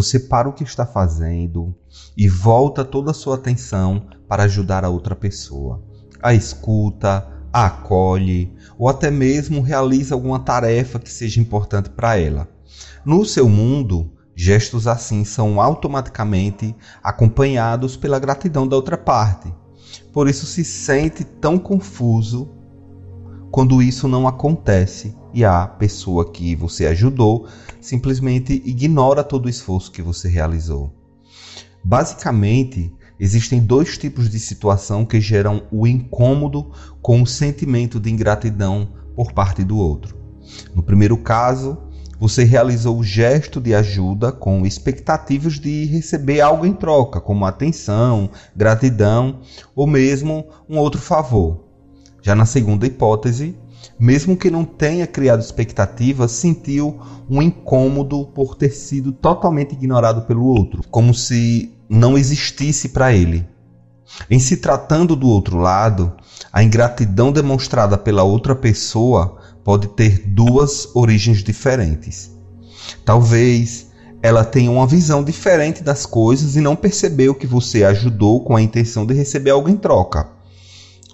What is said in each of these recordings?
você para o que está fazendo e volta toda a sua atenção para ajudar a outra pessoa. A escuta, a acolhe ou até mesmo realiza alguma tarefa que seja importante para ela. No seu mundo, gestos assim são automaticamente acompanhados pela gratidão da outra parte. Por isso se sente tão confuso quando isso não acontece e a pessoa que você ajudou simplesmente ignora todo o esforço que você realizou. Basicamente, existem dois tipos de situação que geram o incômodo com o sentimento de ingratidão por parte do outro. No primeiro caso, você realizou o gesto de ajuda com expectativas de receber algo em troca, como atenção, gratidão ou mesmo um outro favor. Já na segunda hipótese, mesmo que não tenha criado expectativas, sentiu um incômodo por ter sido totalmente ignorado pelo outro, como se não existisse para ele. Em se tratando do outro lado, a ingratidão demonstrada pela outra pessoa pode ter duas origens diferentes. Talvez ela tenha uma visão diferente das coisas e não percebeu que você ajudou com a intenção de receber algo em troca.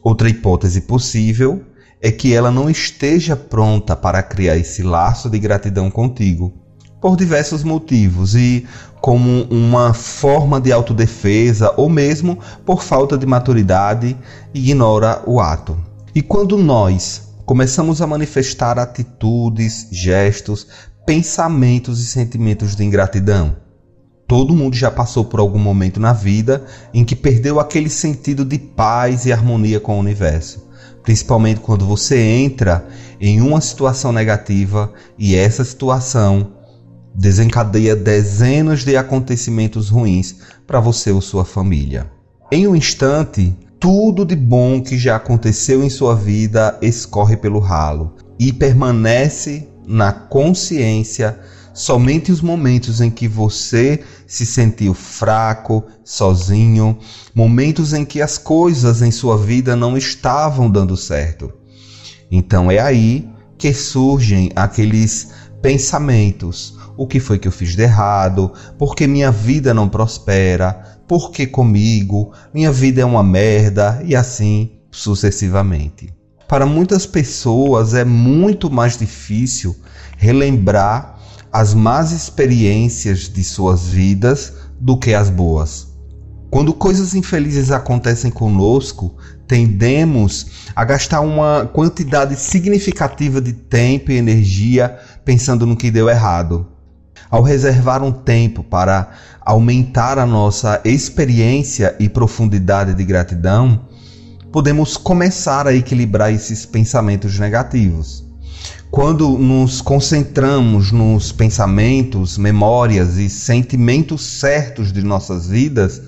Outra hipótese possível é que ela não esteja pronta para criar esse laço de gratidão contigo, por diversos motivos e como uma forma de autodefesa ou mesmo por falta de maturidade, ignora o ato. E quando nós começamos a manifestar atitudes, gestos, pensamentos e sentimentos de ingratidão, Todo mundo já passou por algum momento na vida em que perdeu aquele sentido de paz e harmonia com o universo principalmente quando você entra em uma situação negativa e essa situação desencadeia dezenas de acontecimentos ruins para você ou sua família. Em um instante, tudo de bom que já aconteceu em sua vida escorre pelo ralo e permanece na consciência somente os momentos em que você se sentiu fraco, sozinho, momentos em que as coisas em sua vida não estavam dando certo. Então é aí que surgem aqueles pensamentos: o que foi que eu fiz de errado? Por que minha vida não prospera? Por que comigo? Minha vida é uma merda e assim sucessivamente. Para muitas pessoas é muito mais difícil relembrar as más experiências de suas vidas do que as boas. Quando coisas infelizes acontecem conosco, tendemos a gastar uma quantidade significativa de tempo e energia pensando no que deu errado. Ao reservar um tempo para aumentar a nossa experiência e profundidade de gratidão, podemos começar a equilibrar esses pensamentos negativos. Quando nos concentramos nos pensamentos, memórias e sentimentos certos de nossas vidas,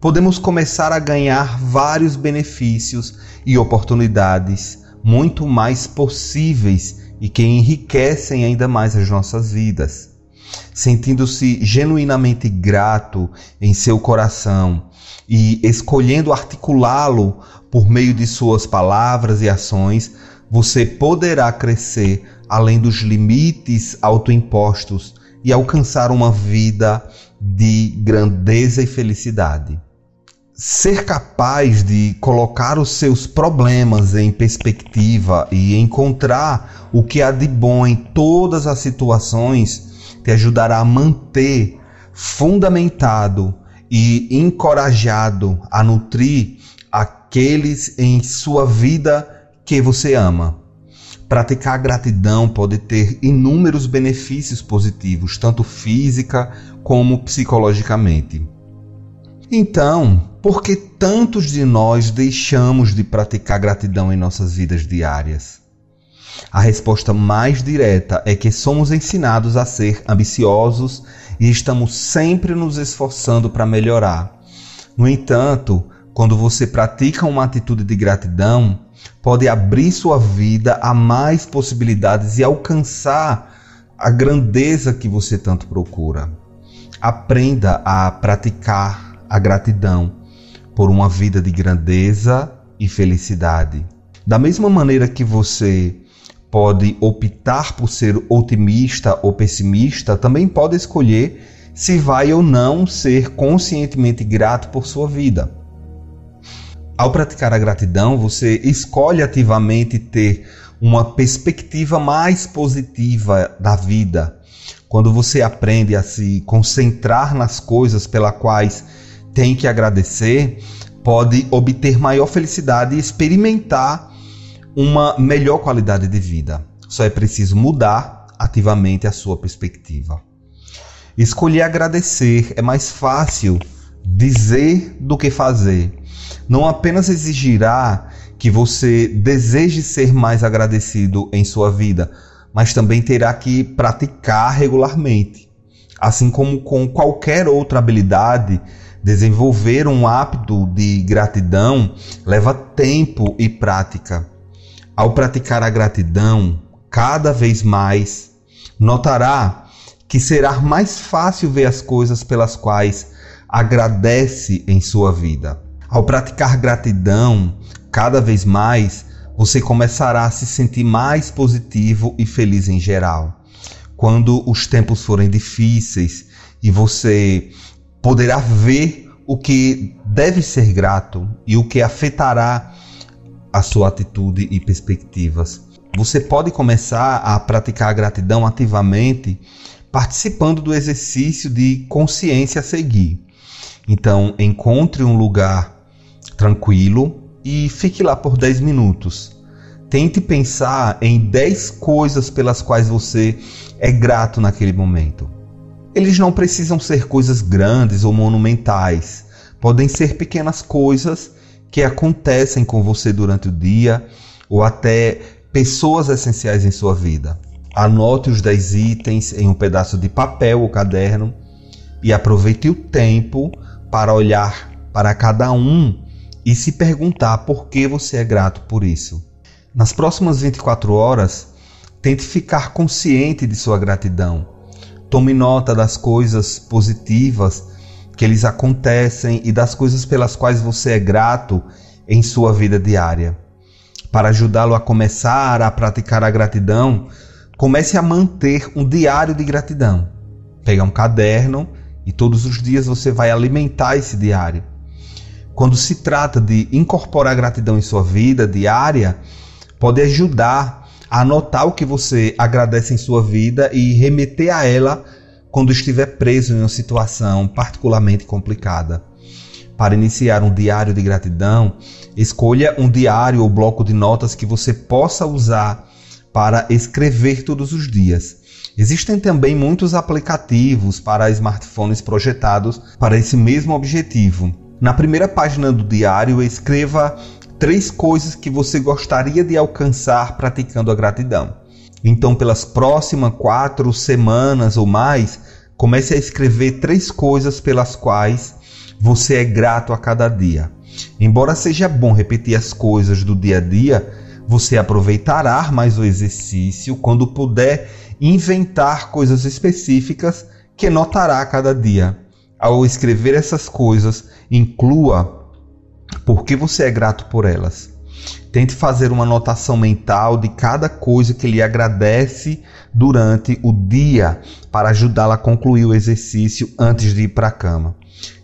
podemos começar a ganhar vários benefícios e oportunidades muito mais possíveis e que enriquecem ainda mais as nossas vidas. Sentindo-se genuinamente grato em seu coração e escolhendo articulá-lo por meio de suas palavras e ações, você poderá crescer além dos limites autoimpostos e alcançar uma vida de grandeza e felicidade. Ser capaz de colocar os seus problemas em perspectiva e encontrar o que há de bom em todas as situações te ajudará a manter fundamentado e encorajado a nutrir aqueles em sua vida que você ama. Praticar a gratidão pode ter inúmeros benefícios positivos, tanto física como psicologicamente. Então, por que tantos de nós deixamos de praticar gratidão em nossas vidas diárias? A resposta mais direta é que somos ensinados a ser ambiciosos e estamos sempre nos esforçando para melhorar. No entanto, quando você pratica uma atitude de gratidão, pode abrir sua vida a mais possibilidades e alcançar a grandeza que você tanto procura. Aprenda a praticar a gratidão por uma vida de grandeza e felicidade. Da mesma maneira que você pode optar por ser otimista ou pessimista, também pode escolher se vai ou não ser conscientemente grato por sua vida. Ao praticar a gratidão, você escolhe ativamente ter uma perspectiva mais positiva da vida. Quando você aprende a se concentrar nas coisas pelas quais tem que agradecer, pode obter maior felicidade e experimentar uma melhor qualidade de vida. Só é preciso mudar ativamente a sua perspectiva. Escolher agradecer é mais fácil dizer do que fazer. Não apenas exigirá que você deseje ser mais agradecido em sua vida, mas também terá que praticar regularmente. Assim como com qualquer outra habilidade, desenvolver um hábito de gratidão leva tempo e prática. Ao praticar a gratidão, cada vez mais, notará que será mais fácil ver as coisas pelas quais agradece em sua vida. Ao praticar gratidão, cada vez mais, você começará a se sentir mais positivo e feliz em geral. Quando os tempos forem difíceis e você poderá ver o que deve ser grato e o que afetará a sua atitude e perspectivas. Você pode começar a praticar a gratidão ativamente participando do exercício de consciência a seguir. Então, encontre um lugar tranquilo e fique lá por 10 minutos. Tente pensar em 10 coisas pelas quais você é grato naquele momento. Eles não precisam ser coisas grandes ou monumentais. Podem ser pequenas coisas que acontecem com você durante o dia ou até pessoas essenciais em sua vida. Anote os 10 itens em um pedaço de papel ou caderno e aproveite o tempo para olhar para cada um e se perguntar por que você é grato por isso. Nas próximas 24 horas, tente ficar consciente de sua gratidão. Tome nota das coisas positivas que lhes acontecem e das coisas pelas quais você é grato em sua vida diária. Para ajudá-lo a começar a praticar a gratidão, comece a manter um diário de gratidão. Pega um caderno e todos os dias você vai alimentar esse diário. Quando se trata de incorporar gratidão em sua vida diária, pode ajudar a anotar o que você agradece em sua vida e remeter a ela quando estiver preso em uma situação particularmente complicada. Para iniciar um diário de gratidão, escolha um diário ou bloco de notas que você possa usar para escrever todos os dias. Existem também muitos aplicativos para smartphones projetados para esse mesmo objetivo. Na primeira página do diário, escreva três coisas que você gostaria de alcançar praticando a gratidão. Então, pelas próximas quatro semanas ou mais, comece a escrever três coisas pelas quais você é grato a cada dia. Embora seja bom repetir as coisas do dia a dia, você aproveitará mais o exercício quando puder inventar coisas específicas que notará a cada dia. Ao escrever essas coisas, inclua por que você é grato por elas. Tente fazer uma anotação mental de cada coisa que lhe agradece durante o dia para ajudá-la a concluir o exercício antes de ir para a cama.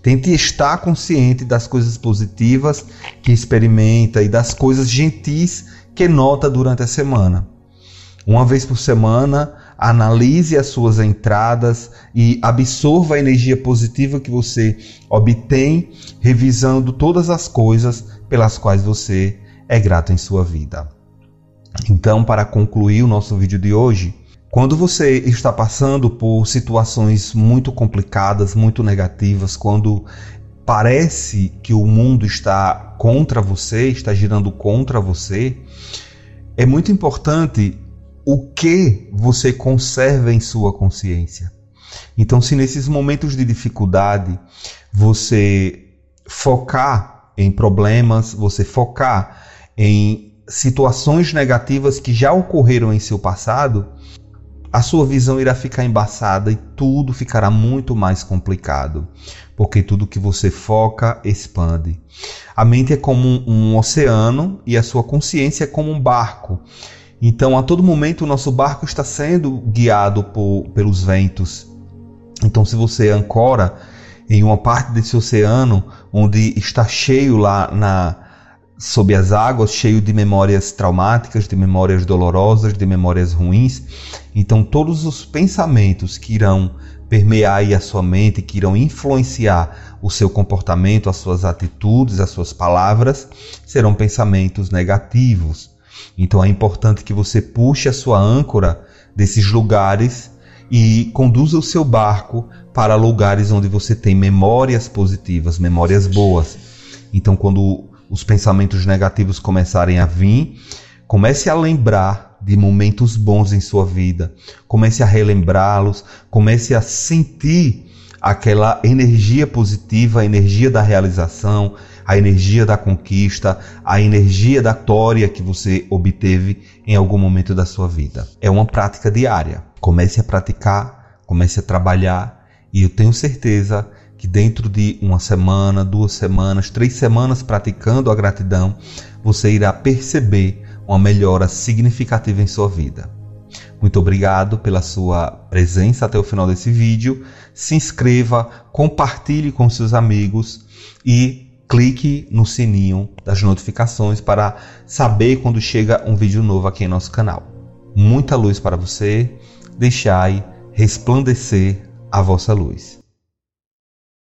Tente estar consciente das coisas positivas que experimenta e das coisas gentis que nota durante a semana. Uma vez por semana, analise as suas entradas e absorva a energia positiva que você obtém, revisando todas as coisas pelas quais você é grato em sua vida. Então, para concluir o nosso vídeo de hoje, quando você está passando por situações muito complicadas, muito negativas, quando parece que o mundo está contra você, está girando contra você, é muito importante o que você conserva em sua consciência. Então, se nesses momentos de dificuldade você focar em problemas, você focar em situações negativas que já ocorreram em seu passado, a sua visão irá ficar embaçada e tudo ficará muito mais complicado, porque tudo que você foca expande. A mente é como um, um oceano e a sua consciência é como um barco. Então, a todo momento, o nosso barco está sendo guiado por, pelos ventos. Então, se você ancora em uma parte desse oceano onde está cheio lá na sob as águas, cheio de memórias traumáticas, de memórias dolorosas, de memórias ruins, então todos os pensamentos que irão permear a sua mente, que irão influenciar o seu comportamento, as suas atitudes, as suas palavras, serão pensamentos negativos. Então é importante que você puxe a sua âncora desses lugares e conduza o seu barco para lugares onde você tem memórias positivas, memórias boas. Então, quando os pensamentos negativos começarem a vir, comece a lembrar de momentos bons em sua vida, comece a relembrá-los, comece a sentir aquela energia positiva, a energia da realização, a energia da conquista, a energia da vitória que você obteve em algum momento da sua vida. É uma prática diária. Comece a praticar, comece a trabalhar e eu tenho certeza que dentro de uma semana, duas semanas, três semanas praticando a gratidão, você irá perceber uma melhora significativa em sua vida. Muito obrigado pela sua presença até o final desse vídeo. Se inscreva, compartilhe com seus amigos e clique no sininho das notificações para saber quando chega um vídeo novo aqui em nosso canal. Muita luz para você, deixai resplandecer a vossa luz.